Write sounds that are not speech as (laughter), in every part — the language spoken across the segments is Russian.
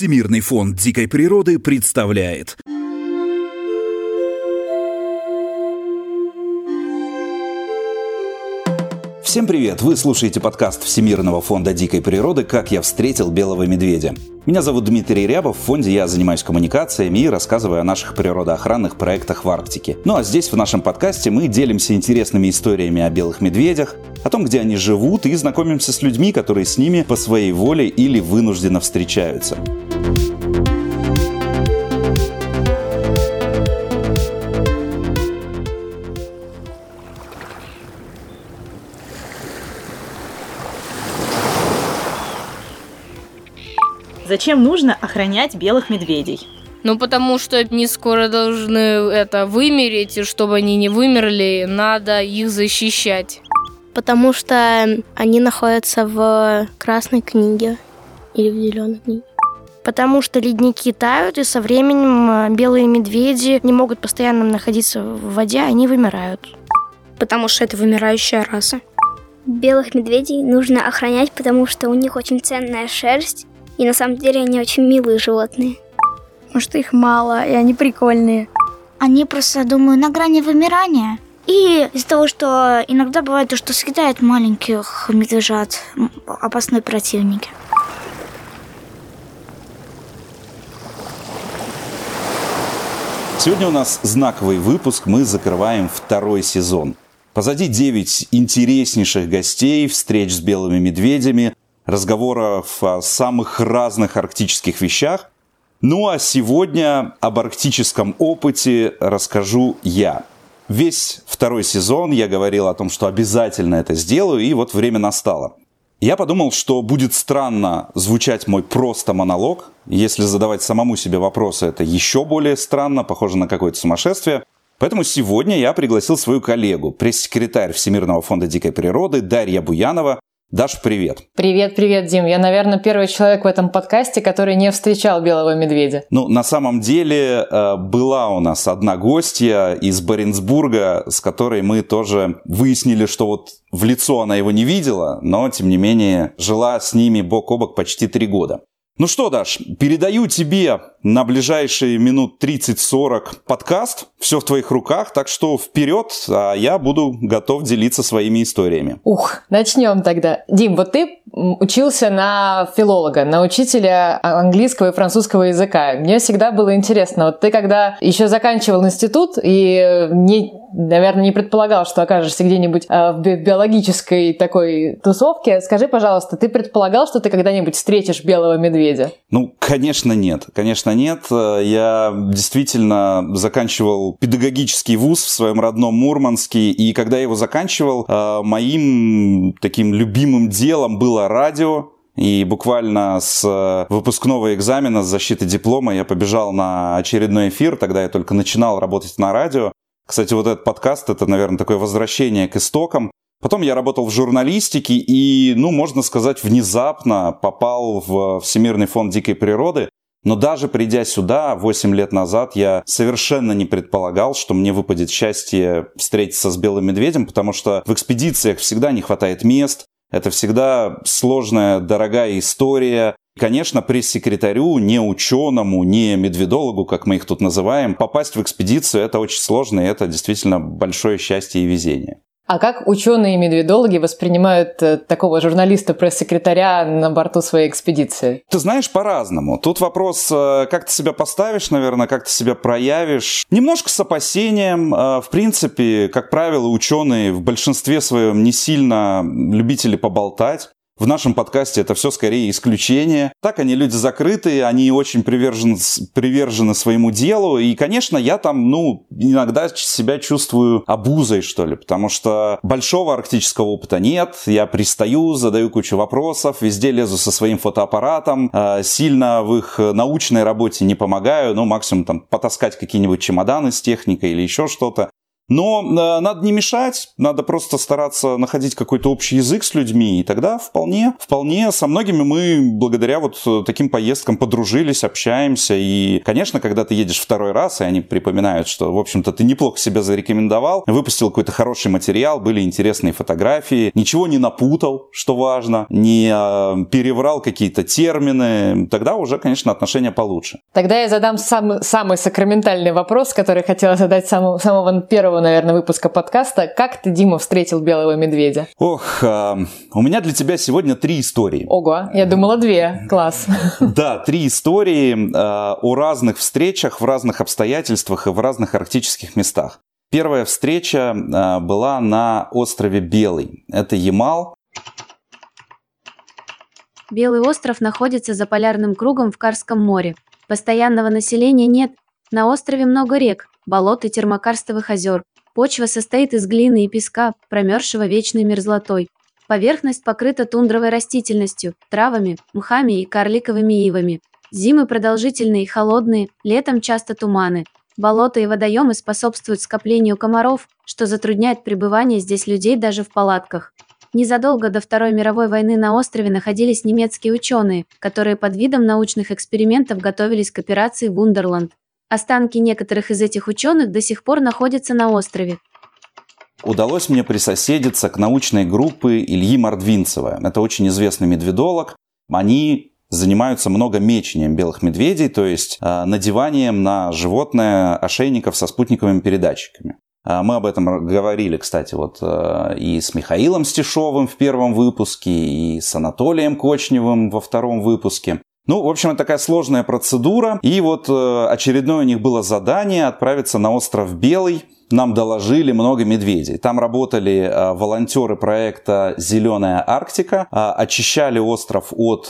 Всемирный фонд дикой природы представляет Всем привет! Вы слушаете подкаст Всемирного фонда дикой природы «Как я встретил белого медведя». Меня зовут Дмитрий Рябов, в фонде я занимаюсь коммуникациями и рассказываю о наших природоохранных проектах в Арктике. Ну а здесь, в нашем подкасте, мы делимся интересными историями о белых медведях, о том, где они живут, и знакомимся с людьми, которые с ними по своей воле или вынужденно встречаются. Зачем нужно охранять белых медведей? Ну, потому что они скоро должны это вымереть, и чтобы они не вымерли, надо их защищать. Потому что они находятся в красной книге или в зеленой книге. Потому что ледники тают, и со временем э, белые медведи не могут постоянно находиться в воде, они вымирают. Потому что это вымирающая раса. Белых медведей нужно охранять, потому что у них очень ценная шерсть, и на самом деле они очень милые животные. Что их мало, и они прикольные. Они просто, думаю, на грани вымирания. И из-за того, что иногда бывает то, что съедают маленьких медвежат, опасные противники. Сегодня у нас знаковый выпуск, мы закрываем второй сезон. Позади 9 интереснейших гостей, встреч с белыми медведями, разговоров о самых разных арктических вещах. Ну а сегодня об арктическом опыте расскажу я. Весь второй сезон я говорил о том, что обязательно это сделаю, и вот время настало. Я подумал, что будет странно звучать мой просто монолог. Если задавать самому себе вопросы, это еще более странно, похоже на какое-то сумасшествие. Поэтому сегодня я пригласил свою коллегу, пресс-секретарь Всемирного фонда дикой природы Дарья Буянова, Даш, привет. Привет, привет, Дим. Я, наверное, первый человек в этом подкасте, который не встречал белого медведя. Ну, на самом деле, э, была у нас одна гостья из Баренцбурга, с которой мы тоже выяснили, что вот в лицо она его не видела, но, тем не менее, жила с ними бок о бок почти три года. Ну что, Даш, передаю тебе на ближайшие минут 30-40 подкаст. Все в твоих руках, так что вперед, а я буду готов делиться своими историями. Ух, начнем тогда. Дим, вот ты учился на филолога, на учителя английского и французского языка. Мне всегда было интересно, вот ты когда еще заканчивал институт и не, наверное, не предполагал, что окажешься где-нибудь э, в биологической такой тусовке, скажи, пожалуйста, ты предполагал, что ты когда-нибудь встретишь белого медведя? Ну, конечно, нет. Конечно, нет. Я действительно заканчивал педагогический вуз в своем родном Мурманске, и когда я его заканчивал, э, моим таким любимым делом было радио, и буквально с э, выпускного экзамена, с защиты диплома я побежал на очередной эфир, тогда я только начинал работать на радио. Кстати, вот этот подкаст, это, наверное, такое возвращение к истокам. Потом я работал в журналистике и, ну, можно сказать, внезапно попал в Всемирный фонд дикой природы. Но даже придя сюда 8 лет назад, я совершенно не предполагал, что мне выпадет счастье встретиться с белым медведем, потому что в экспедициях всегда не хватает мест, это всегда сложная, дорогая история. Конечно, пресс-секретарю, не ученому, не медведологу, как мы их тут называем, попасть в экспедицию – это очень сложно, и это действительно большое счастье и везение. А как ученые и медведологи воспринимают э, такого журналиста-пресс-секретаря на борту своей экспедиции? Ты знаешь, по-разному. Тут вопрос, э, как ты себя поставишь, наверное, как ты себя проявишь. Немножко с опасением. Э, в принципе, как правило, ученые в большинстве своем не сильно любители поболтать. В нашем подкасте это все скорее исключение. Так они люди закрытые, они очень привержены, привержены своему делу. И, конечно, я там, ну, иногда себя чувствую обузой, что ли, потому что большого арктического опыта нет. Я пристаю, задаю кучу вопросов, везде лезу со своим фотоаппаратом, а, сильно в их научной работе не помогаю, ну, максимум там потаскать какие-нибудь чемоданы с техникой или еще что-то. Но э, надо не мешать, надо просто стараться находить какой-то общий язык с людьми, и тогда вполне, вполне со многими мы благодаря вот таким поездкам подружились, общаемся, и, конечно, когда ты едешь второй раз, и они припоминают, что, в общем-то, ты неплохо себя зарекомендовал, выпустил какой-то хороший материал, были интересные фотографии, ничего не напутал, что важно, не э, переврал какие-то термины, тогда уже, конечно, отношения получше. Тогда я задам сам, самый сакраментальный вопрос, который хотела задать самого, самого первого, наверное, выпуска подкаста. Как ты, Дима, встретил белого медведя? Ох, э, у меня для тебя сегодня три истории. Ого, я думала две. Класс. (laughs) Да, три истории э, о разных встречах в разных обстоятельствах и в разных арктических местах. Первая встреча э, была на острове Белый. Это Ямал. Белый остров находится за полярным кругом в Карском море. Постоянного населения нет. На острове много рек, болот и термокарстовых озер. Почва состоит из глины и песка, промерзшего вечной мерзлотой. Поверхность покрыта тундровой растительностью, травами, мхами и карликовыми ивами. Зимы продолжительные и холодные, летом часто туманы. Болота и водоемы способствуют скоплению комаров, что затрудняет пребывание здесь людей даже в палатках. Незадолго до Второй мировой войны на острове находились немецкие ученые, которые под видом научных экспериментов готовились к операции «Вундерланд». Останки некоторых из этих ученых до сих пор находятся на острове. Удалось мне присоседиться к научной группе Ильи Мордвинцева. Это очень известный медведолог. Они занимаются много мечением белых медведей, то есть э, надеванием на животное ошейников со спутниковыми передатчиками. А, мы об этом говорили, кстати, вот э, и с Михаилом Стешовым в первом выпуске, и с Анатолием Кочневым во втором выпуске. Ну, в общем, это такая сложная процедура. И вот э, очередное у них было задание отправиться на остров Белый. Нам доложили много медведей. Там работали э, волонтеры проекта «Зеленая Арктика», э, очищали остров от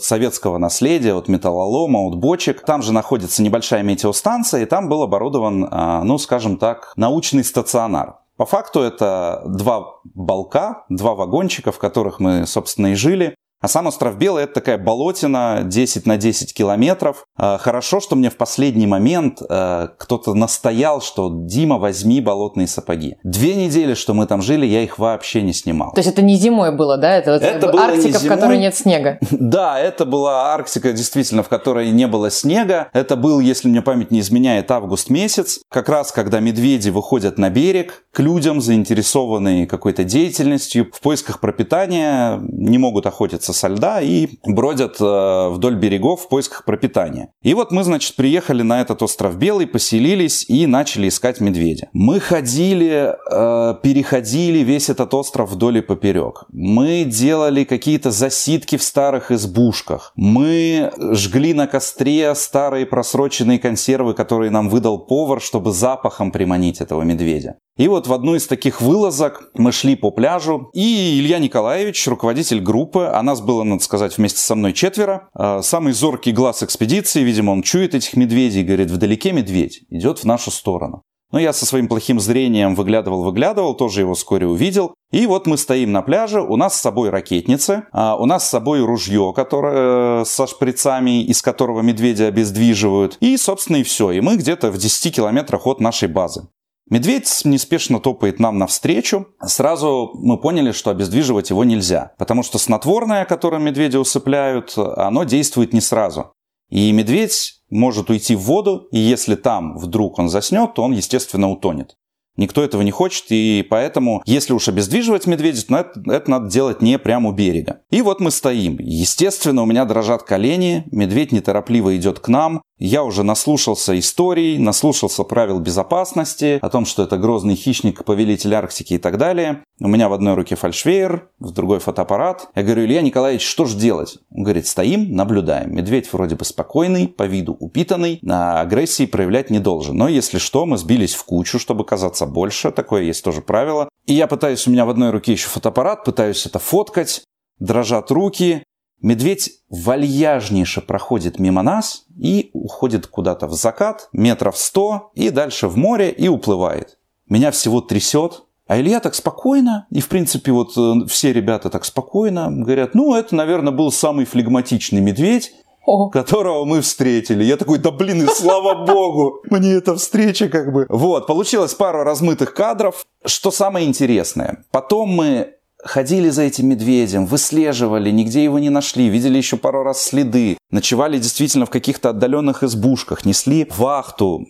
советского наследия, от металлолома, от бочек. Там же находится небольшая метеостанция, и там был оборудован, ну, скажем так, научный стационар. По факту это два балка, два вагончика, в которых мы, собственно, и жили. А сам остров Белый это такая болотина 10 на 10 километров. А, хорошо, что мне в последний момент а, кто-то настоял, что Дима, возьми болотные сапоги. Две недели, что мы там жили, я их вообще не снимал. То есть это не зимой было, да? Это, это было Арктика, в которой нет снега. (laughs) Да, это была Арктика, действительно, в которой не было снега. Это был, если мне память не изменяет, август месяц. Как раз, когда медведи выходят на берег к людям, заинтересованные какой-то деятельностью, в поисках пропитания, не могут охотиться со льда и бродят э, вдоль берегов в поисках пропитания. И вот мы, значит, приехали на этот остров Белый, поселились и начали искать медведя. Мы ходили, э, переходили весь этот остров вдоль и поперек. Мы делали какие-то засидки в старых избушках. Мы жгли на костре старые просроченные консервы, которые нам выдал повар, чтобы запахом приманить этого медведя. И вот в одну из таких вылазок мы шли по пляжу, и Илья Николаевич, руководитель группы, а нас было, надо сказать, вместе со мной четверо, а, самый зоркий глаз экспедиции, видимо, он чует этих медведей, говорит, вдалеке медведь, идет в нашу сторону. Но я со своим плохим зрением выглядывал-выглядывал, тоже его вскоре увидел. И вот мы стоим на пляже, у нас с собой ракетницы, а у нас с собой ружье, которое э, со шприцами, из которого медведя обездвиживают. И, собственно, и все. И мы где-то в 10 километрах от нашей базы. Медведь неспешно топает нам навстречу. Сразу мы поняли, что обездвиживать его нельзя, потому что снотворное, которым медведя усыпляют, оно действует не сразу. И медведь может уйти в воду, и если там вдруг он заснет, то он, естественно, утонет. Никто этого не хочет, и поэтому, если уж обездвиживать медведя, то это, это надо делать не прямо у берега. И вот мы стоим. Естественно, у меня дрожат колени, медведь неторопливо идет к нам, я уже наслушался историй, наслушался правил безопасности, о том, что это грозный хищник, повелитель Арктики и так далее. У меня в одной руке фальшвейер, в другой фотоаппарат. Я говорю, Илья Николаевич, что же делать? Он говорит, стоим, наблюдаем. Медведь вроде бы спокойный, по виду упитанный, на агрессии проявлять не должен. Но если что, мы сбились в кучу, чтобы казаться больше. Такое есть тоже правило. И я пытаюсь, у меня в одной руке еще фотоаппарат, пытаюсь это фоткать, дрожат руки, Медведь вальяжнейше проходит мимо нас и уходит куда-то в закат, метров сто, и дальше в море и уплывает. Меня всего трясет, а Илья так спокойно, и в принципе вот э, все ребята так спокойно говорят, ну это, наверное, был самый флегматичный медведь, О. которого мы встретили. Я такой, да блин, и слава (laughs) богу, мне эта встреча как бы... Вот, получилось пару размытых кадров. Что самое интересное, потом мы ходили за этим медведем, выслеживали, нигде его не нашли, видели еще пару раз следы, ночевали действительно в каких-то отдаленных избушках, несли вахту.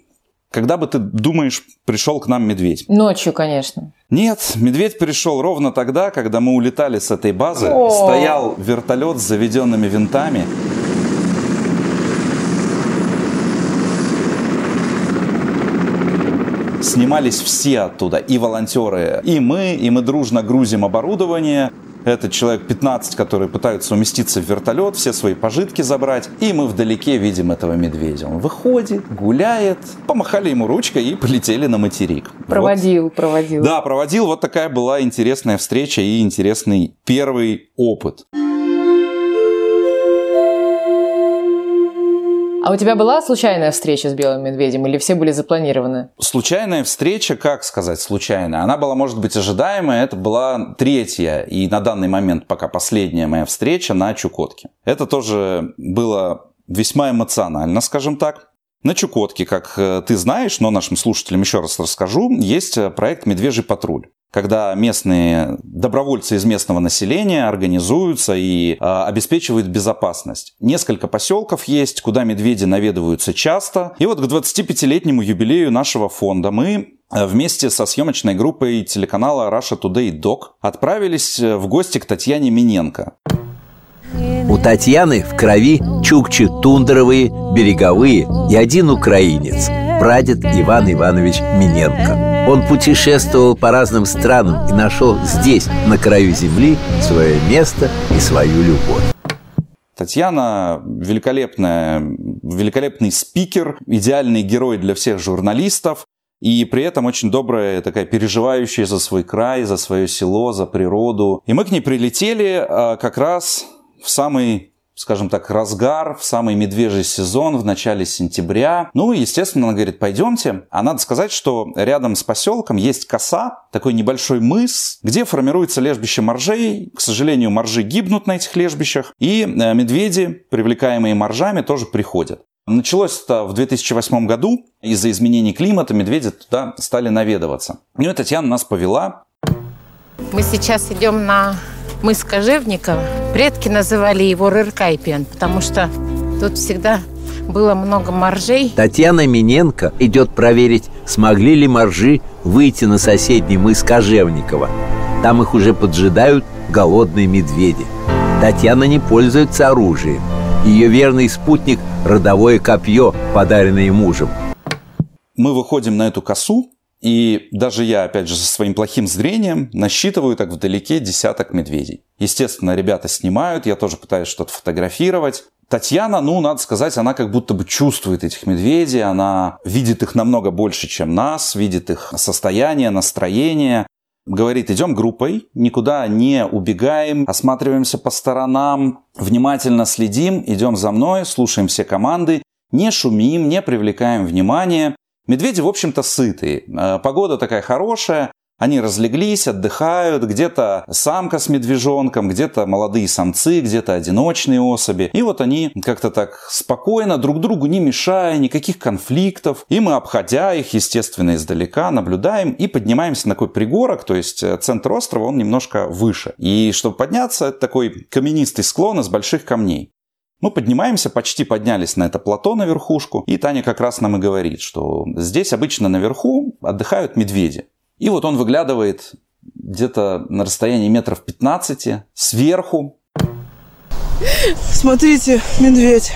Когда бы ты думаешь, пришел к нам медведь? Ночью, конечно. Нет, медведь пришел ровно тогда, когда мы улетали с этой базы. О! Стоял вертолет с заведенными винтами. Снимались все оттуда, и волонтеры, и мы, и мы дружно грузим оборудование. Это человек 15, которые пытаются уместиться в вертолет, все свои пожитки забрать. И мы вдалеке видим этого медведя. Он выходит, гуляет. Помахали ему ручкой и полетели на материк. Проводил, вот. проводил. Да, проводил. Вот такая была интересная встреча и интересный первый опыт. А у тебя была случайная встреча с белым медведем или все были запланированы? Случайная встреча, как сказать случайная? Она была, может быть, ожидаемая. Это была третья и на данный момент пока последняя моя встреча на Чукотке. Это тоже было весьма эмоционально, скажем так. На Чукотке, как э, ты знаешь, но нашим слушателям еще раз расскажу, есть э, проект «Медвежий патруль» когда местные добровольцы из местного населения организуются и э, обеспечивают безопасность. Несколько поселков есть, куда медведи наведываются часто. И вот к 25-летнему юбилею нашего фонда мы вместе со съемочной группой телеканала Russia Today Doc отправились в гости к Татьяне Миненко. У Татьяны в крови чукчи тундровые, береговые и один украинец – прадед Иван Иванович Миненко. Он путешествовал по разным странам и нашел здесь, на краю земли, свое место и свою любовь. Татьяна великолепная, великолепный спикер, идеальный герой для всех журналистов. И при этом очень добрая, такая переживающая за свой край, за свое село, за природу. И мы к ней прилетели а, как раз в самый скажем так, разгар, в самый медвежий сезон, в начале сентября. Ну, естественно, она говорит, пойдемте. А надо сказать, что рядом с поселком есть коса, такой небольшой мыс, где формируется лежбище моржей. К сожалению, моржи гибнут на этих лежбищах, и э, медведи, привлекаемые моржами, тоже приходят. Началось это в 2008 году. Из-за изменений климата медведи туда стали наведываться. Ну и Татьяна нас повела. Мы сейчас идем на мыс Кожевникова. Предки называли его Рыркайпен, потому что тут всегда было много моржей. Татьяна Миненко идет проверить, смогли ли моржи выйти на соседний мыс Кожевникова. Там их уже поджидают голодные медведи. Татьяна не пользуется оружием. Ее верный спутник – родовое копье, подаренное мужем. Мы выходим на эту косу, и даже я, опять же, со своим плохим зрением насчитываю так вдалеке десяток медведей. Естественно, ребята снимают, я тоже пытаюсь что-то фотографировать. Татьяна, ну, надо сказать, она как будто бы чувствует этих медведей, она видит их намного больше, чем нас, видит их состояние, настроение. Говорит, идем группой, никуда не убегаем, осматриваемся по сторонам, внимательно следим, идем за мной, слушаем все команды, не шумим, не привлекаем внимания. Медведи, в общем-то, сытые. Э, погода такая хорошая, они разлеглись, отдыхают, где-то самка с медвежонком, где-то молодые самцы, где-то одиночные особи. И вот они как-то так спокойно, друг другу не мешая, никаких конфликтов. И мы, обходя их, естественно, издалека, наблюдаем и поднимаемся на такой пригорок, то есть э, центр острова, он немножко выше. И чтобы подняться, это такой каменистый склон из больших камней. Мы поднимаемся, почти поднялись на это плато на верхушку, и Таня как раз нам и говорит, что здесь обычно наверху отдыхают медведи. И вот он выглядывает где-то на расстоянии метров 15 сверху. Смотрите, медведь.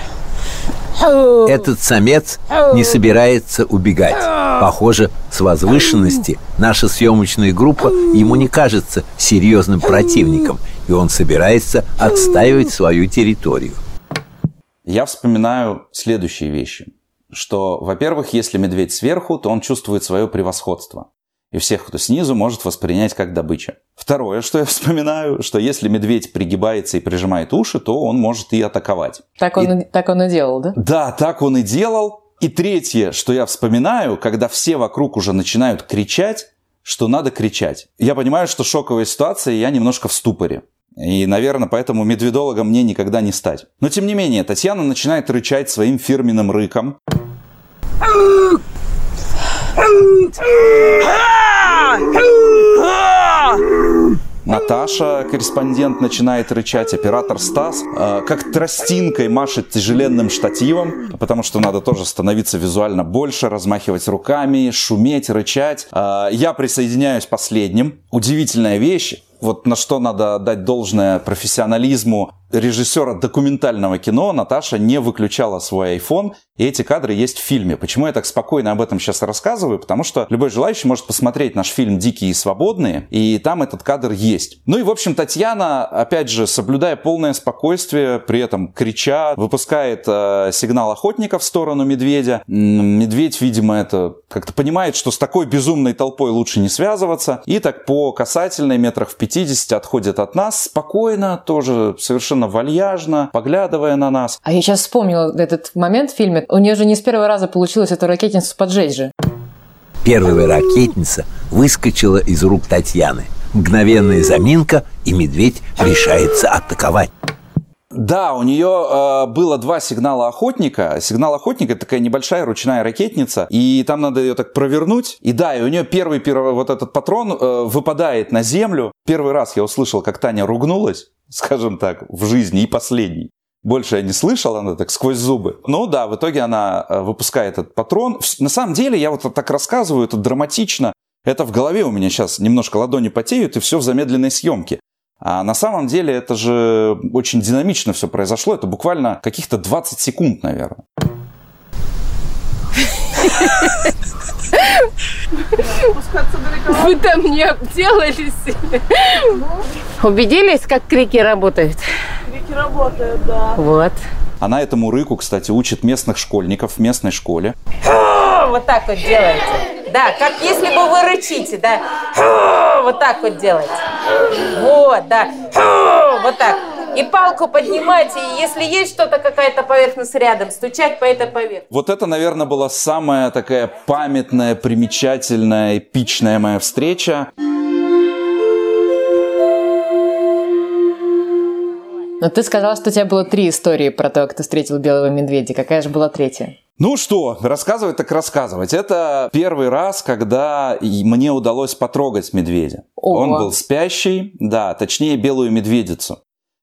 Этот самец не собирается убегать. Похоже, с возвышенности наша съемочная группа ему не кажется серьезным противником, и он собирается отстаивать свою территорию я вспоминаю следующие вещи. Что, во-первых, если медведь сверху, то он чувствует свое превосходство. И всех, кто снизу, может воспринять как добыча. Второе, что я вспоминаю, что если медведь пригибается и прижимает уши, то он может и атаковать. Так он и, так он и делал, да? Да, так он и делал. И третье, что я вспоминаю, когда все вокруг уже начинают кричать, что надо кричать. Я понимаю, что шоковая ситуация, и я немножко в ступоре. И, наверное, поэтому медведологом мне никогда не стать. Но, тем не менее, Татьяна начинает рычать своим фирменным рыком. Наташа, корреспондент, начинает рычать, оператор Стас, э, как тростинкой машет тяжеленным штативом, потому что надо тоже становиться визуально больше, размахивать руками, шуметь, рычать. Э, я присоединяюсь последним. Удивительная вещь, вот на что надо дать должное профессионализму режиссера документального кино Наташа не выключала свой iPhone, и эти кадры есть в фильме. Почему я так спокойно об этом сейчас рассказываю? Потому что любой желающий может посмотреть наш фильм «Дикие и свободные», и там этот кадр есть. Ну и, в общем, Татьяна, опять же, соблюдая полное спокойствие, при этом крича, выпускает э, сигнал охотника в сторону медведя. Медведь, видимо, это как-то понимает, что с такой безумной толпой лучше не связываться, и так по касательной метрах в 50 отходит от нас спокойно, тоже совершенно совершенно вальяжно, поглядывая на нас. А я сейчас вспомнила этот момент в фильме. У нее же не с первого раза получилось эту ракетницу поджечь же. Первая ракетница выскочила из рук Татьяны. Мгновенная заминка, и медведь решается атаковать. Да, у нее э, было два сигнала охотника. Сигнал охотника это такая небольшая ручная ракетница, и там надо ее так провернуть. И да, и у нее первый, первый вот этот патрон э, выпадает на землю. Первый раз я услышал, как Таня ругнулась скажем так, в жизни и последний. Больше я не слышал, она так сквозь зубы. Ну да, в итоге она э, выпускает этот патрон. На самом деле, я вот так рассказываю, это драматично. Это в голове у меня сейчас немножко ладони потеют, и все в замедленной съемке. А на самом деле это же очень динамично все произошло. Это буквально каких-то 20 секунд, наверное. Вы там не обделались? Убедились, как крики работают? Крики работают, да. Вот. Она этому рыку, кстати, учит местных школьников в местной школе. Вот так вот делаете. Да, как если бы вы рычите, да. Вот так вот делаете. Вот, да. Вот так и палку поднимать, и если есть что-то, какая-то поверхность рядом, стучать по этой поверхности. Вот это, наверное, была самая такая памятная, примечательная, эпичная моя встреча. Но ты сказал, что у тебя было три истории про то, как ты встретил белого медведя. Какая же была третья? Ну что, рассказывать так рассказывать. Это первый раз, когда мне удалось потрогать медведя. Ого. Он был спящий, да, точнее белую медведицу.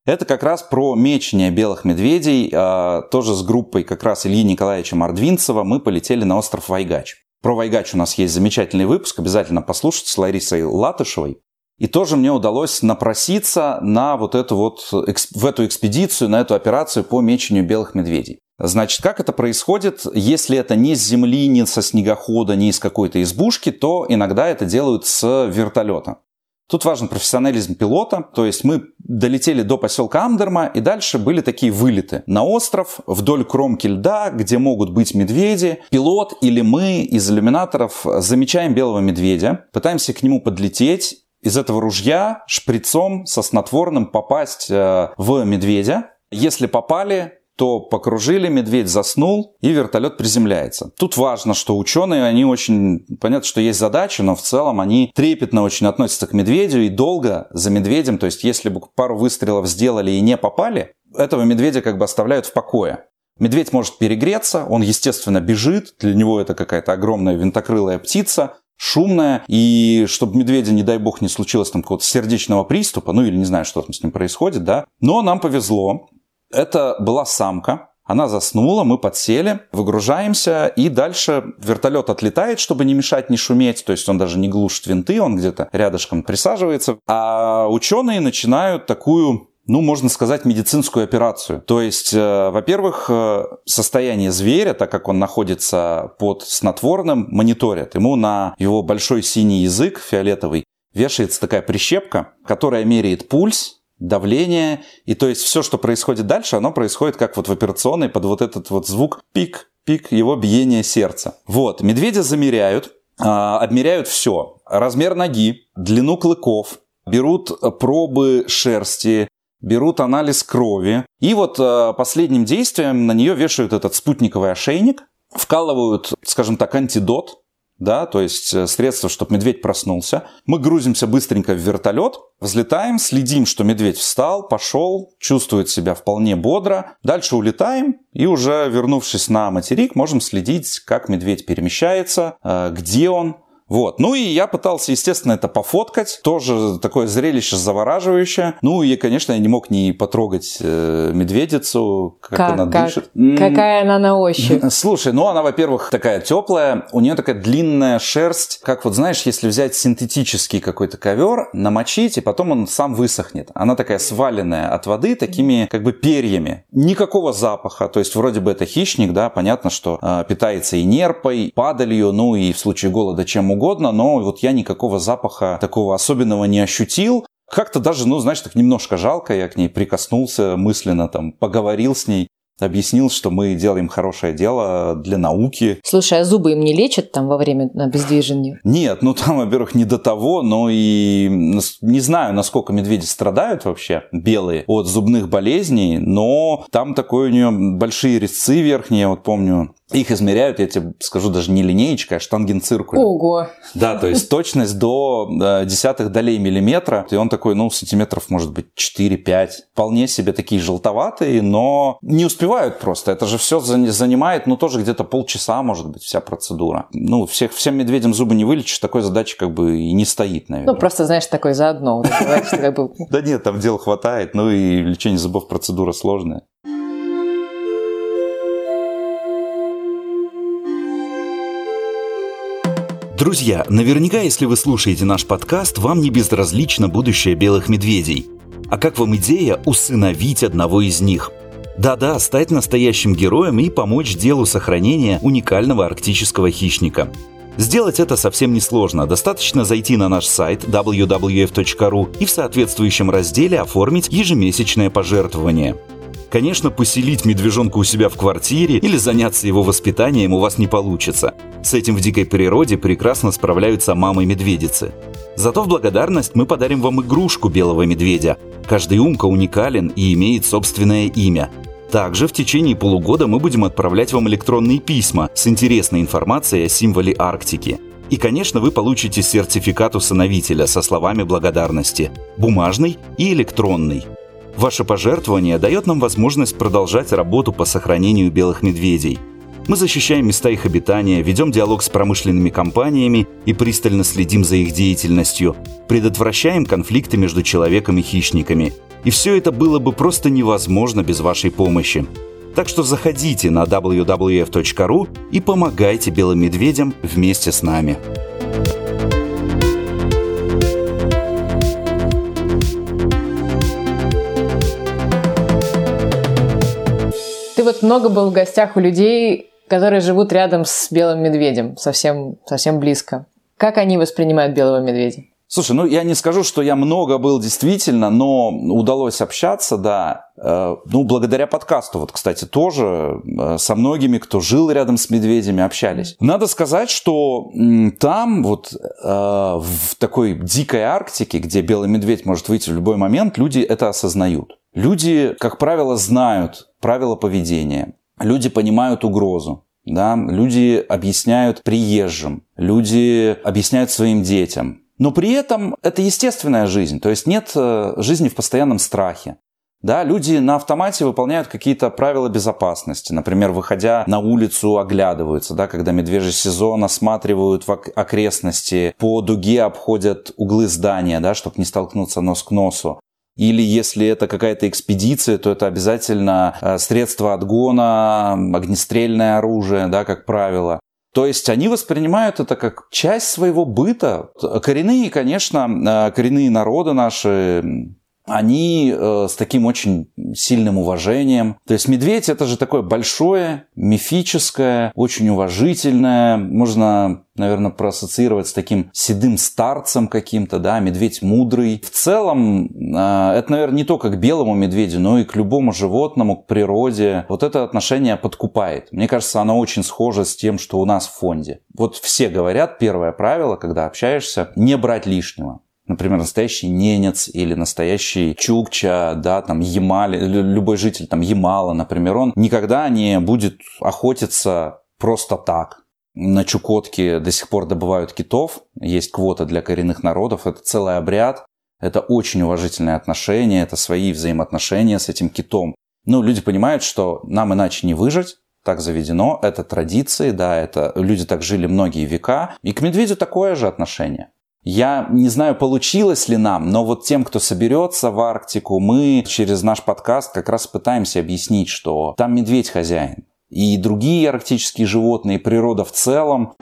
Это как раз про мечение белых медведей. А, тоже с группой как раз Ильи Николаевича Мордвинцева мы полетели на остров Вайгач. Про Вайгач у нас есть замечательный выпуск, обязательно послушайте с Ларисой Латышевой. И тоже мне удалось напроситься на вот эту вот, в эту экспедицию, на эту операцию по мечению белых медведей. Значит, как это происходит? Если это не с земли, не со снегохода, не из какой-то избушки, то иногда это делают с вертолета. Тут важен профессионализм пилота, то есть мы долетели до поселка Амдерма, и дальше были такие вылеты на остров, вдоль кромки льда, где могут быть медведи. Пилот или мы из иллюминаторов замечаем белого медведя, пытаемся к нему подлететь, из этого ружья шприцом со снотворным попасть э, в медведя. Если попали, то покружили, медведь заснул, и вертолет приземляется. Тут важно, что ученые, они очень... Понятно, что есть задачи, но в целом они трепетно очень относятся к медведю и долго за медведем. То есть, если бы пару выстрелов сделали и не попали, этого медведя как бы оставляют в покое. Медведь может перегреться, он, естественно, бежит, для него это какая-то огромная винтокрылая птица, шумная, и чтобы медведя, не дай бог, не случилось там какого-то сердечного приступа, ну или не знаю, что там с ним происходит, да. Но нам повезло, это была самка, она заснула, мы подсели, выгружаемся, и дальше вертолет отлетает, чтобы не мешать, не шуметь. То есть он даже не глушит винты, он где-то рядышком присаживается. А ученые начинают такую ну, можно сказать, медицинскую операцию. То есть, э, во-первых, э, состояние зверя, так как он находится под снотворным, мониторят. Ему на его большой синий язык, фиолетовый, вешается такая прищепка, которая меряет пульс, давление. И то есть все, что происходит дальше, оно происходит как вот в операционной под вот этот вот звук пик, пик его биения сердца. Вот, медведя замеряют, а, обмеряют все. Размер ноги, длину клыков, берут пробы шерсти, берут анализ крови. И вот а, последним действием на нее вешают этот спутниковый ошейник, вкалывают, скажем так, антидот, да, то есть э, средство, чтобы медведь проснулся. Мы грузимся быстренько в вертолет, взлетаем, следим, что медведь встал, пошел, чувствует себя вполне бодро. Дальше улетаем и уже вернувшись на материк, можем следить, как медведь перемещается, э, где он, вот. Ну и я пытался, естественно, это пофоткать. Тоже такое зрелище завораживающее. Ну и, конечно, я не мог не потрогать э, медведицу, как, как она как, дышит. Какая она на ощупь. (laughs) Слушай, ну она, во-первых, такая теплая. У нее такая длинная шерсть. Как вот, знаешь, если взять синтетический какой-то ковер, намочить, и потом он сам высохнет. Она такая сваленная от воды такими как бы перьями. Никакого запаха. То есть вроде бы это хищник, да, понятно, что э, питается и нерпой, падалью, ну и в случае голода чем угодно, но вот я никакого запаха такого особенного не ощутил. Как-то даже, ну, знаешь, так немножко жалко, я к ней прикоснулся мысленно, там, поговорил с ней объяснил, что мы делаем хорошее дело для науки. Слушай, а зубы им не лечат там во время обездвижения? Нет, ну там, во-первых, не до того, но и не знаю, насколько медведи страдают вообще, белые, от зубных болезней, но там такой у нее большие резцы верхние, вот помню, их измеряют, я тебе скажу, даже не линеечка, а штангенциркуль. Ого! Да, то есть точность до э, десятых долей миллиметра. И он такой, ну, сантиметров, может быть, 4-5. Вполне себе такие желтоватые, но не успевают просто. Это же все занимает, ну, тоже где-то полчаса, может быть, вся процедура. Ну, всех, всем медведям зубы не вылечишь, такой задачи как бы и не стоит, наверное. Ну, просто, знаешь, такой заодно. (laughs) Да нет, там дел хватает. Ну, и лечение зубов процедура сложная. Друзья, наверняка, если вы слушаете наш подкаст, вам не безразлично будущее белых медведей. А как вам идея усыновить одного из них? Да-да, стать настоящим героем и помочь делу сохранения уникального арктического хищника. Сделать это совсем несложно. Достаточно зайти на наш сайт www.ru и в соответствующем разделе оформить ежемесячное пожертвование – Конечно, поселить медвежонка у себя в квартире или заняться его воспитанием у вас не получится. С этим в дикой природе прекрасно справляются мамы-медведицы. Зато в благодарность мы подарим вам игрушку белого медведя. Каждый умка уникален и имеет собственное имя. Также в течение полугода мы будем отправлять вам электронные письма с интересной информацией о символе Арктики. И, конечно, вы получите сертификат усыновителя со словами благодарности – бумажный и электронный – Ваше пожертвование дает нам возможность продолжать работу по сохранению белых медведей. Мы защищаем места их обитания, ведем диалог с промышленными компаниями и пристально следим за их деятельностью, предотвращаем конфликты между человеком и хищниками. И все это было бы просто невозможно без вашей помощи. Так что заходите на www.ru и помогайте белым медведям вместе с нами. Вот много был в гостях у людей, которые живут рядом с белым медведем, совсем, совсем близко. Как они воспринимают белого медведя? Слушай, ну я не скажу, что я много был действительно, но удалось общаться, да. Э, ну, благодаря подкасту, вот, кстати, тоже э, со многими, кто жил рядом с медведями, общались. Надо сказать, что там, вот э, в такой дикой Арктике, где белый медведь может выйти в любой момент, люди это осознают. Люди, как правило, знают правила поведения. Люди понимают угрозу. Да? Люди объясняют приезжим. Люди объясняют своим детям. Но при этом это естественная жизнь. То есть нет э, жизни в постоянном страхе. Да, люди на автомате выполняют какие-то правила безопасности. Например, выходя на улицу, оглядываются, да, когда медвежий сезон осматривают в окрестности, по дуге обходят углы здания, да, чтобы не столкнуться нос к носу. Или если это какая-то экспедиция, то это обязательно э, средство отгона, огнестрельное оружие, да, как правило. То есть они воспринимают это как часть своего быта. Коренные, конечно, э, коренные народы наши, они э, с таким очень сильным уважением. То есть медведь это же такое большое, мифическое, очень уважительное, можно, наверное, проассоциировать с таким седым старцем каким-то, да, медведь мудрый. В целом, э, это, наверное, не только к белому медведю, но и к любому животному, к природе. Вот это отношение подкупает. Мне кажется, оно очень схоже с тем, что у нас в фонде. Вот все говорят, первое правило, когда общаешься, не брать лишнего например, настоящий ненец или настоящий чукча, да, там, Ямали, любой житель там Ямала, например, он никогда не будет охотиться просто так. На Чукотке до сих пор добывают китов, есть квота для коренных народов, это целый обряд, это очень уважительное отношение, это свои взаимоотношения с этим китом. Ну, люди понимают, что нам иначе не выжить, так заведено, это традиции, да, это люди так жили многие века, и к медведю такое же отношение. Я не знаю, получилось ли нам, но вот тем, кто соберется в Арктику, мы через наш подкаст как раз пытаемся объяснить, что там медведь хозяин. И другие арктические животные, природа в целом.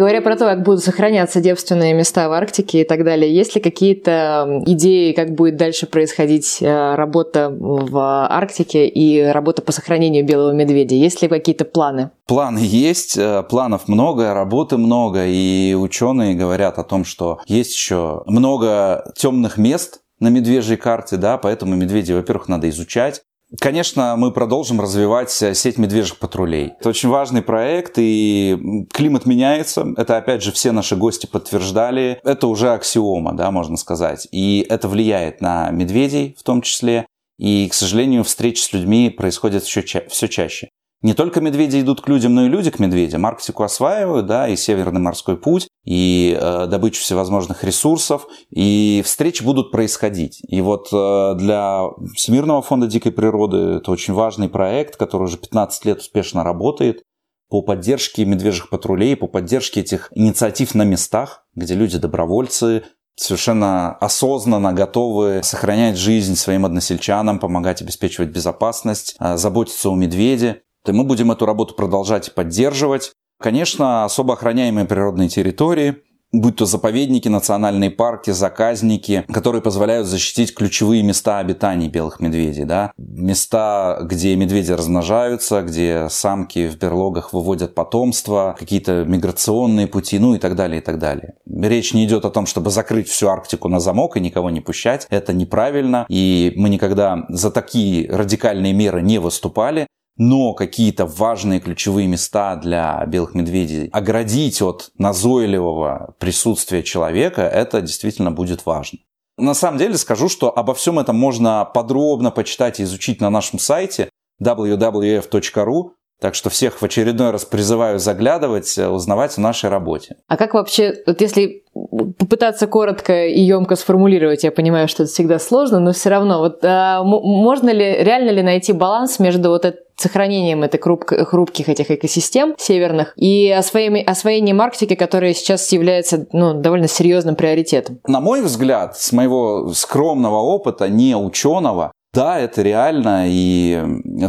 Говоря про то, как будут сохраняться девственные места в Арктике и так далее, есть ли какие-то идеи, как будет дальше происходить э, работа в Арктике и работа по сохранению белого медведя? Есть ли какие-то планы? Планы есть, э, планов много, работы много, и ученые говорят о том, что есть еще много темных мест, на медвежьей карте, да, поэтому медведи, во-первых, надо изучать, Конечно, мы продолжим развивать сеть медвежьих патрулей. Это очень важный проект, и климат меняется. Это, опять же, все наши гости подтверждали. Это уже аксиома, да, можно сказать. И это влияет на медведей в том числе. И, к сожалению, встречи с людьми происходят все, ча- все чаще. Не только медведи идут к людям, но и люди к медведям. Арктику осваивают, да, и Северный морской путь, и э, добычу всевозможных ресурсов, и встречи будут происходить. И вот э, для Всемирного фонда дикой природы это очень важный проект, который уже 15 лет успешно работает по поддержке медвежьих патрулей, по поддержке этих инициатив на местах, где люди-добровольцы совершенно осознанно готовы сохранять жизнь своим односельчанам, помогать обеспечивать безопасность, э, заботиться о медведе то мы будем эту работу продолжать поддерживать. Конечно, особо охраняемые природные территории, будь то заповедники, национальные парки, заказники, которые позволяют защитить ключевые места обитания белых медведей. Да? Места, где медведи размножаются, где самки в берлогах выводят потомство, какие-то миграционные пути, ну и так далее, и так далее. Речь не идет о том, чтобы закрыть всю Арктику на замок и никого не пущать. Это неправильно, и мы никогда за такие радикальные меры не выступали но какие-то важные ключевые места для белых медведей оградить от назойливого присутствия человека, это действительно будет важно. На самом деле скажу, что обо всем этом можно подробно почитать и изучить на нашем сайте www.ru. Так что всех в очередной раз призываю заглядывать, э, узнавать о нашей работе. А как вообще, вот если попытаться коротко и емко сформулировать, я понимаю, что это всегда сложно, но все равно, вот а, можно ли, реально ли найти баланс между вот этой сохранением этих хрупких этих экосистем северных и освоением, освоением Арктики, которая сейчас является ну, довольно серьезным приоритетом? На мой взгляд, с моего скромного опыта, не ученого, да, это реально, и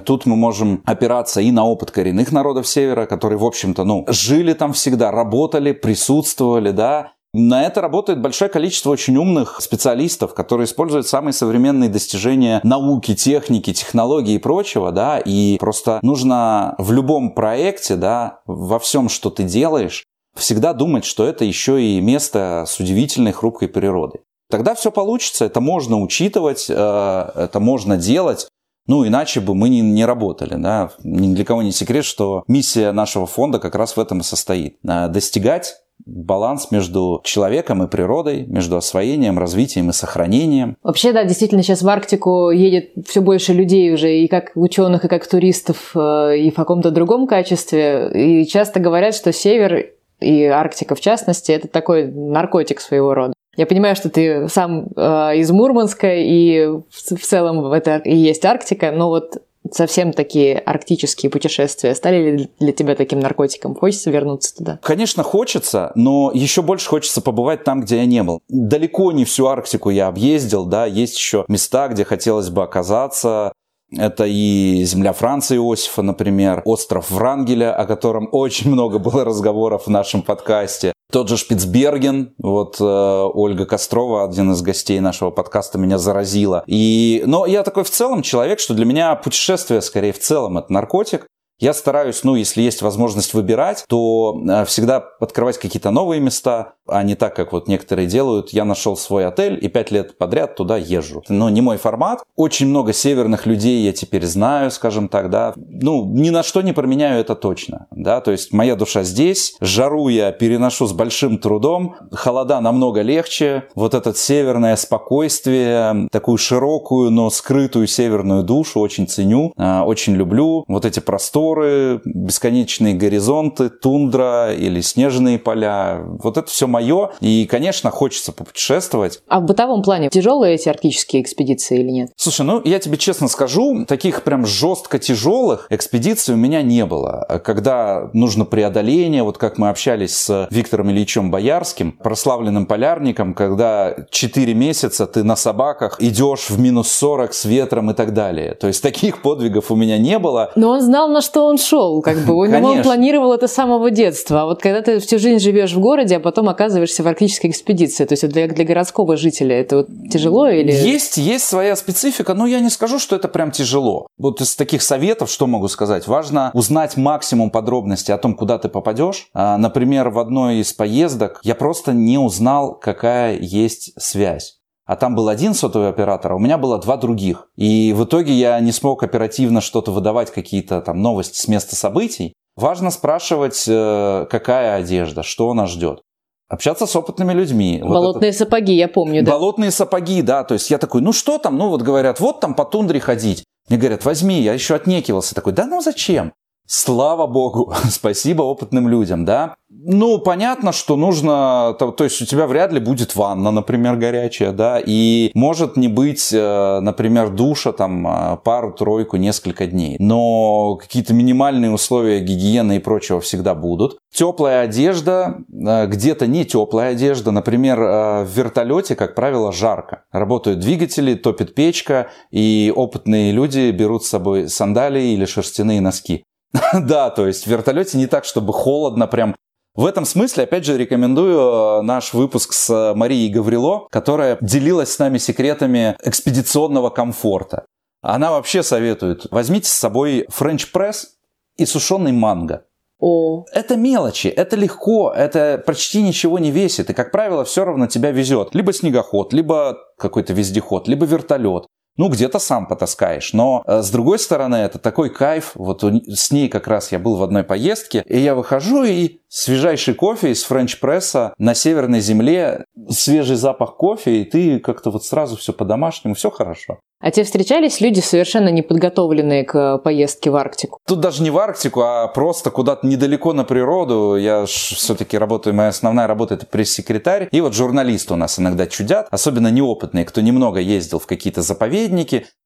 тут мы можем опираться и на опыт коренных народов Севера, которые, в общем-то, ну, жили там всегда, работали, присутствовали, да, на это работает большое количество очень умных специалистов, которые используют самые современные достижения науки, техники, технологий и прочего, да, и просто нужно в любом проекте, да, во всем, что ты делаешь, всегда думать, что это еще и место с удивительной хрупкой природой. Тогда все получится, это можно учитывать, э, это можно делать. Ну, иначе бы мы не, не работали. Да? Ни для кого не секрет, что миссия нашего фонда как раз в этом и состоит. Э, достигать баланс между человеком и природой, между освоением, развитием и сохранением. Вообще, да, действительно, сейчас в Арктику едет все больше людей уже, и как ученых, и как туристов, э, и в каком-то другом качестве. И часто говорят, что север и Арктика в частности, это такой наркотик своего рода. Я понимаю, что ты сам э, из Мурманска, и в, в целом это и есть Арктика, но вот совсем такие арктические путешествия стали ли для тебя таким наркотиком? Хочется вернуться туда? Конечно, хочется, но еще больше хочется побывать там, где я не был. Далеко не всю Арктику я объездил, да, есть еще места, где хотелось бы оказаться. Это и земля Франции Иосифа, например, остров Врангеля, о котором (laughs) очень много было разговоров в нашем подкасте. Тот же Шпицберген, вот э, Ольга Кострова, один из гостей нашего подкаста, меня заразила. И, но я такой в целом человек, что для меня путешествие скорее в целом это наркотик. Я стараюсь, ну, если есть возможность выбирать, то э, всегда открывать какие-то новые места, а не так, как вот некоторые делают. Я нашел свой отель и пять лет подряд туда езжу. Но не мой формат. Очень много северных людей я теперь знаю, скажем так, да. Ну, ни на что не променяю это точно, да. То есть моя душа здесь, жару я переношу с большим трудом, холода намного легче. Вот это северное спокойствие, такую широкую, но скрытую северную душу очень ценю, э, очень люблю. Вот эти просторы горы, бесконечные горизонты, тундра или снежные поля. Вот это все мое. И, конечно, хочется попутешествовать. А в бытовом плане тяжелые эти арктические экспедиции или нет? Слушай, ну я тебе честно скажу, таких прям жестко тяжелых экспедиций у меня не было. Когда нужно преодоление, вот как мы общались с Виктором Ильичем Боярским, прославленным полярником, когда 4 месяца ты на собаках идешь в минус 40 с ветром и так далее. То есть таких подвигов у меня не было. Но он знал, на что он шел, как бы. Он, он планировал это с самого детства. А вот когда ты всю жизнь живешь в городе, а потом оказываешься в арктической экспедиции, то есть для, для городского жителя это вот тяжело или... Есть, есть своя специфика, но я не скажу, что это прям тяжело. Вот из таких советов, что могу сказать? Важно узнать максимум подробностей о том, куда ты попадешь. А, например, в одной из поездок я просто не узнал, какая есть связь а там был один сотовый оператор, а у меня было два других. И в итоге я не смог оперативно что-то выдавать, какие-то там новости с места событий. Важно спрашивать, э, какая одежда, что нас ждет. Общаться с опытными людьми. Болотные вот это... сапоги, я помню, да. Болотные сапоги, да. То есть я такой, ну что там? Ну вот говорят, вот там по тундре ходить. Мне говорят, возьми, я еще отнекивался. Такой, да ну зачем? Слава богу, (laughs) спасибо опытным людям, да. Ну, понятно, что нужно, то, то есть у тебя вряд ли будет ванна, например, горячая, да, и может не быть, э, например, душа там э, пару-тройку, несколько дней. Но какие-то минимальные условия гигиены и прочего всегда будут. Теплая одежда, э, где-то не теплая одежда, например, в вертолете, как правило, жарко. Работают двигатели, топит печка, и опытные люди берут с собой сандалии или шерстяные носки. (laughs) Да, то есть в вертолете не так, чтобы холодно прям. В этом смысле, опять же, рекомендую э, наш выпуск с Марией Гаврило, которая делилась с нами секретами экспедиционного комфорта. Она вообще советует, возьмите с собой френч-пресс и сушеный манго. О. Это мелочи, это легко, это почти ничего не весит. И, как правило, все равно тебя везет. Либо снегоход, либо какой-то вездеход, либо вертолет ну, где-то сам потаскаешь. Но, э, с другой стороны, это такой кайф. Вот с ней как раз я был в одной поездке, и я выхожу, и свежайший кофе из френч-пресса на северной земле, свежий запах кофе, и ты как-то вот сразу все по-домашнему, все хорошо. А тебе встречались люди, совершенно неподготовленные к поездке в Арктику? Тут даже не в Арктику, а просто куда-то недалеко на природу. Я все-таки работаю, моя основная работа это пресс-секретарь. И вот журналисты у нас иногда чудят, особенно неопытные, кто немного ездил в какие-то заповедники.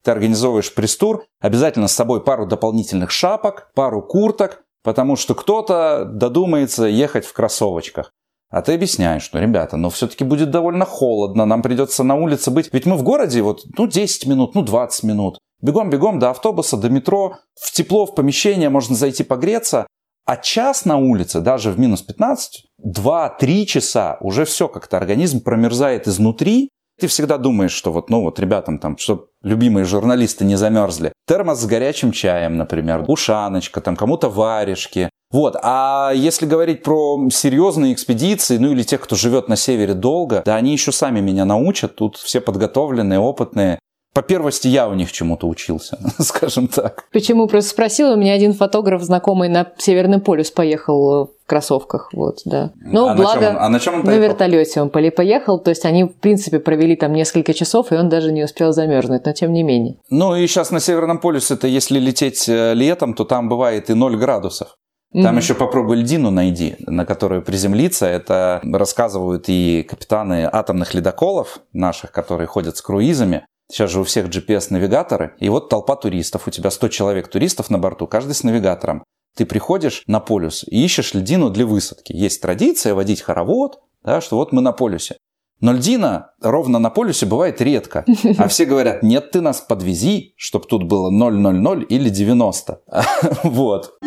Ты организовываешь пресс-тур, обязательно с собой пару дополнительных шапок, пару курток, потому что кто-то додумается ехать в кроссовочках. А ты объясняешь, что, ребята, но все-таки будет довольно холодно, нам придется на улице быть. Ведь мы в городе вот, ну, 10 минут, ну, 20 минут. Бегом-бегом до автобуса, до метро, в тепло, в помещение можно зайти погреться. А час на улице, даже в минус 15, 2-3 часа, уже все как-то организм промерзает изнутри, ты всегда думаешь, что вот, ну вот ребятам там, что любимые журналисты не замерзли. Термос с горячим чаем, например, ушаночка, там кому-то варежки. Вот, а если говорить про серьезные экспедиции, ну или тех, кто живет на севере долго, да они еще сами меня научат, тут все подготовленные, опытные по первости я у них чему-то учился, (laughs) скажем так. Почему? Просто спросила, у меня один фотограф знакомый на Северный полюс поехал в кроссовках, вот, да. Но а благо на чем он, а на, чем он на вертолете он поехал, то есть они, в принципе, провели там несколько часов, и он даже не успел замерзнуть, но тем не менее. Ну и сейчас на Северном полюсе, это если лететь э, летом, то там бывает и 0 градусов. Там mm-hmm. еще попробуй льдину найди, на которую приземлиться. Это рассказывают и капитаны атомных ледоколов наших, которые ходят с круизами. Сейчас же у всех GPS-навигаторы. И вот толпа туристов. У тебя 100 человек туристов на борту, каждый с навигатором. Ты приходишь на полюс и ищешь льдину для высадки. Есть традиция водить хоровод, да, что вот мы на полюсе. Но льдина ровно на полюсе бывает редко. А все говорят, нет, ты нас подвези, чтобы тут было 0,00 или 90. (laughs) Вот.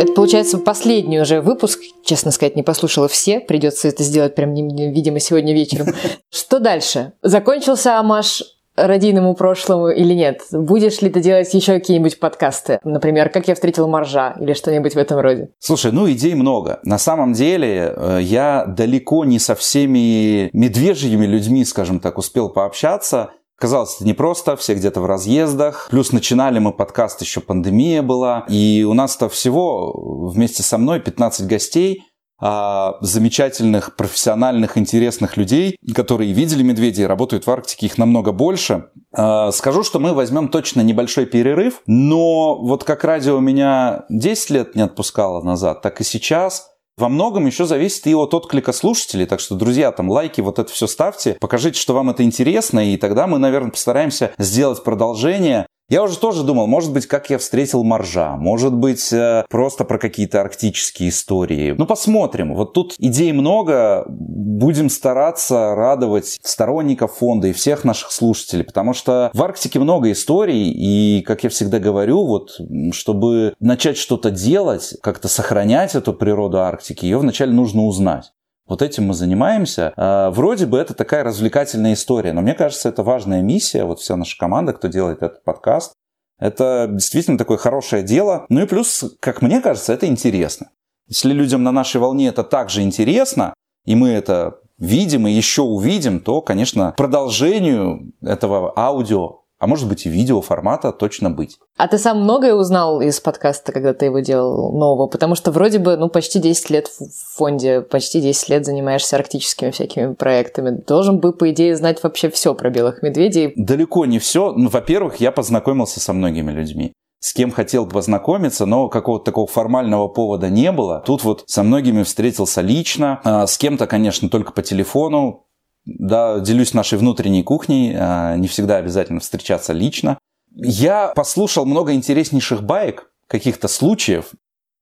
Это, получается, последний уже выпуск. Честно сказать, не послушала все. Придется это сделать прям, видимо, сегодня вечером. (laughs) Что дальше? Закончился Амаш радийному прошлому или нет? Будешь ли ты делать еще какие-нибудь подкасты? Например, «Как я встретил моржа» или что-нибудь в этом роде? Слушай, ну идей много. На самом деле э, я далеко не со всеми медвежьими людьми, скажем так, успел пообщаться. Казалось, это непросто, все где-то в разъездах. Плюс начинали мы подкаст, еще пандемия была. И у нас-то всего вместе со мной 15 гостей – а, замечательных, профессиональных, интересных людей, которые видели медведей, работают в Арктике, их намного больше. А, скажу, что мы возьмем точно небольшой перерыв, но вот как радио меня 10 лет не отпускало назад, так и сейчас во многом еще зависит и от отклика слушателей. Так что, друзья, там лайки, вот это все ставьте, покажите, что вам это интересно, и тогда мы, наверное, постараемся сделать продолжение. Я уже тоже думал, может быть, как я встретил моржа, может быть, э, просто про какие-то арктические истории. Ну, посмотрим. Вот тут идей много. Будем стараться радовать сторонников фонда и всех наших слушателей, потому что в Арктике много историй, и, как я всегда говорю, вот, чтобы начать что-то делать, как-то сохранять эту природу Арктики, ее вначале нужно узнать. Вот этим мы занимаемся. А, вроде бы это такая развлекательная история, но мне кажется, это важная миссия. Вот вся наша команда, кто делает этот подкаст, это действительно такое хорошее дело. Ну и плюс, как мне кажется, это интересно. Если людям на нашей волне это также интересно, и мы это видим и еще увидим, то, конечно, продолжению этого аудио а может быть и видео формата точно быть. А ты сам многое узнал из подкаста, когда ты его делал нового? Потому что вроде бы, ну, почти 10 лет в фонде, почти 10 лет занимаешься арктическими всякими проектами. Должен бы, по идее, знать вообще все про белых медведей. Далеко не все. Ну, во-первых, я познакомился со многими людьми с кем хотел познакомиться, но какого-то такого формального повода не было. Тут вот со многими встретился лично, а, с кем-то, конечно, только по телефону, да, делюсь нашей внутренней кухней, а, не всегда обязательно встречаться лично. Я послушал много интереснейших баек, каких-то случаев.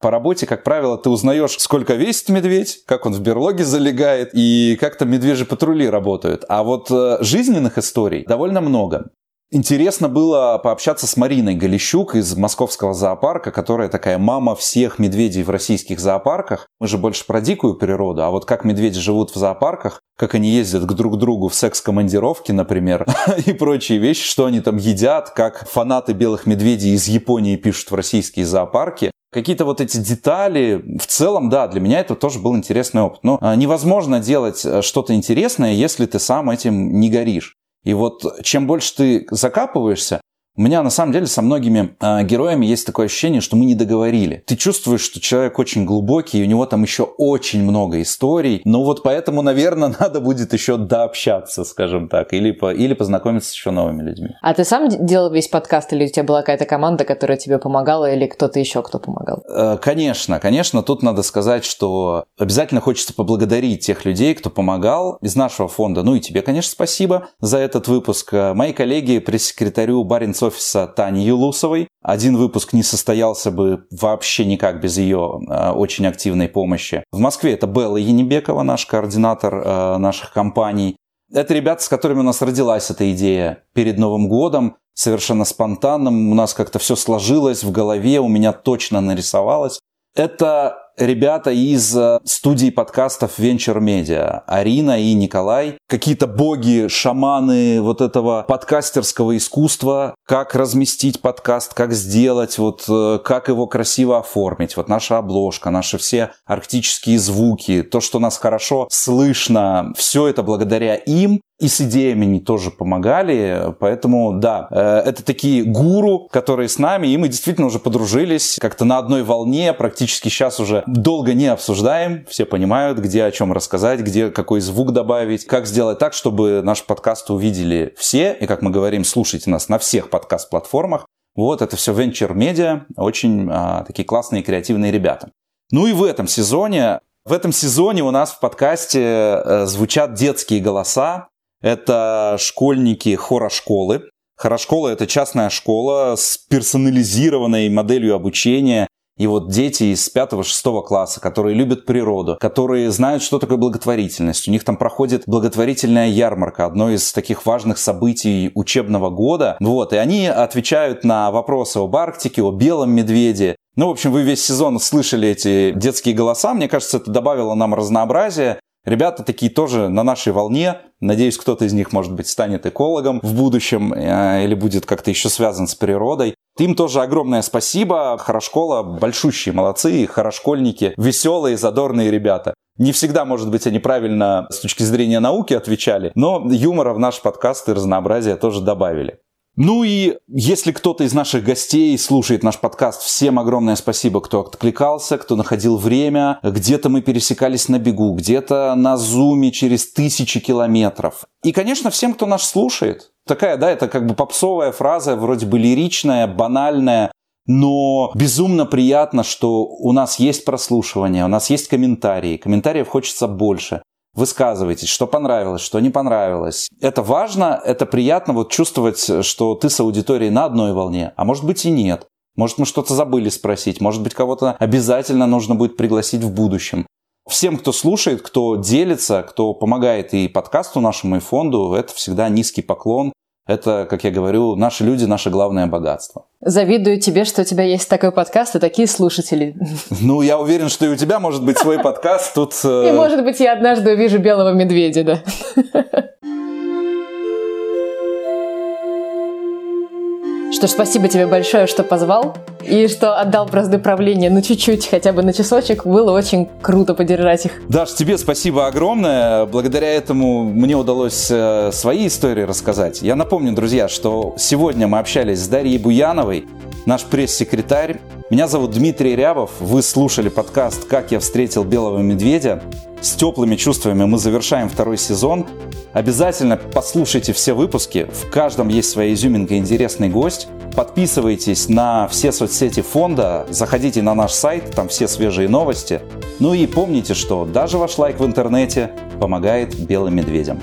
По работе, как правило, ты узнаешь, сколько весит медведь, как он в берлоге залегает и как там медвежьи патрули работают. А вот э, жизненных историй довольно много. Интересно было пообщаться с Мариной Галищук из московского зоопарка, которая такая мама всех медведей в российских зоопарках. Мы же больше про дикую природу, а вот как медведи живут в зоопарках, как они ездят к друг другу в секс-командировки, например, (laughs) и прочие вещи, что они там едят, как фанаты белых медведей из Японии пишут в российские зоопарки. Какие-то вот эти детали, в целом, да, для меня это тоже был интересный опыт. Но а, невозможно делать э, что-то интересное, если ты сам этим не горишь. И вот чем больше ты закапываешься, у меня на самом деле со многими э, героями есть такое ощущение, что мы не договорили. Ты чувствуешь, что человек очень глубокий, и у него там еще очень много историй. Ну вот поэтому, наверное, (laughs) надо будет еще дообщаться, скажем так, или, по, или познакомиться с еще новыми людьми. А ты сам делал весь подкаст, или у тебя была какая-то команда, которая тебе помогала, или кто-то еще, кто помогал? Э, конечно, конечно. Тут надо сказать, что обязательно хочется поблагодарить тех людей, кто помогал из нашего фонда. Ну и тебе, конечно, спасибо за этот выпуск. Э, мои коллеги, пресс-секретарю Баренц офиса Тани Юлусовой. Один выпуск не состоялся бы вообще никак без ее э, очень активной помощи. В Москве это Белла Енибекова, наш координатор э, наших компаний. Это ребята, с которыми у нас родилась эта идея перед Новым годом, совершенно спонтанным. У нас как-то все сложилось в голове, у меня точно нарисовалось. Это ребята из э, студии подкастов Venture Media, Арина и Николай, какие-то боги, шаманы вот этого подкастерского искусства, как разместить подкаст, как сделать, вот э, как его красиво оформить. Вот наша обложка, наши все арктические звуки, то, что нас хорошо слышно, все это благодаря им. И с идеями они тоже помогали, поэтому да, э, это такие гуру, которые с нами, и мы действительно уже подружились, как-то на одной волне, практически сейчас уже долго не обсуждаем, все понимают, где о чем рассказать, где какой звук добавить, как сделать так, чтобы наш подкаст увидели все, и как мы говорим, слушайте нас на всех подкаст-платформах. Вот это все Venture Media, очень а, такие классные креативные ребята. Ну и в этом сезоне, в этом сезоне у нас в подкасте э, звучат детские голоса. Это школьники хорошколы. Хорошкола – это частная школа с персонализированной моделью обучения, и вот дети из 5-6 класса, которые любят природу, которые знают, что такое благотворительность. У них там проходит благотворительная ярмарка, одно из таких важных событий учебного года. Вот, и они отвечают на вопросы об Арктике, о белом медведе, ну, в общем, вы весь сезон слышали эти детские голоса. Мне кажется, это добавило нам разнообразия. Ребята такие тоже на нашей волне. Надеюсь, кто-то из них, может быть, станет экологом в будущем э, или будет как-то еще связан с природой. Им тоже огромное спасибо. Хорошкола большущие молодцы, хорошкольники, веселые, задорные ребята. Не всегда, может быть, они правильно с точки зрения науки отвечали, но юмора в наш подкаст и разнообразия тоже добавили. Ну и если кто-то из наших гостей слушает наш подкаст, всем огромное спасибо, кто откликался, кто находил время. Где-то мы пересекались на бегу, где-то на зуме через тысячи километров. И, конечно, всем, кто нас слушает. Такая, да, это как бы попсовая фраза, вроде бы лиричная, банальная, но безумно приятно, что у нас есть прослушивание, у нас есть комментарии. Комментариев хочется больше. Высказывайтесь, что понравилось, что не понравилось. Это важно, это приятно вот чувствовать, что ты с аудиторией на одной волне, а может быть и нет. Может, мы что-то забыли спросить, может быть, кого-то обязательно нужно будет пригласить в будущем. Всем, кто слушает, кто делится, кто помогает и подкасту нашему, и фонду, это всегда низкий поклон. Это, как я говорю, наши люди, наше главное богатство. Завидую тебе, что у тебя есть такой подкаст и такие слушатели. (laughs) Ну, я уверен, что и у тебя может быть свой подкаст. Тут... Э, и, может быть, я однажды увижу белого медведя, да. (laughs) Что ж, спасибо тебе большое, что позвал и что отдал бразды правления, ну чуть-чуть, хотя бы на часочек. Было очень круто подержать их. Даш, тебе спасибо огромное. Благодаря этому мне удалось э, свои истории рассказать. Я напомню, друзья, что сегодня мы общались с Дарьей Буяновой, наш пресс-секретарь. Меня зовут Дмитрий Рябов. Вы слушали подкаст «Как я встретил белого медведя». С теплыми чувствами мы завершаем второй сезон. Обязательно послушайте все выпуски. В каждом есть своя изюминка и интересный гость. Подписывайтесь на все соцсети фонда, заходите на наш сайт, там все свежие новости. Ну и помните, что даже ваш лайк в интернете помогает белым медведям.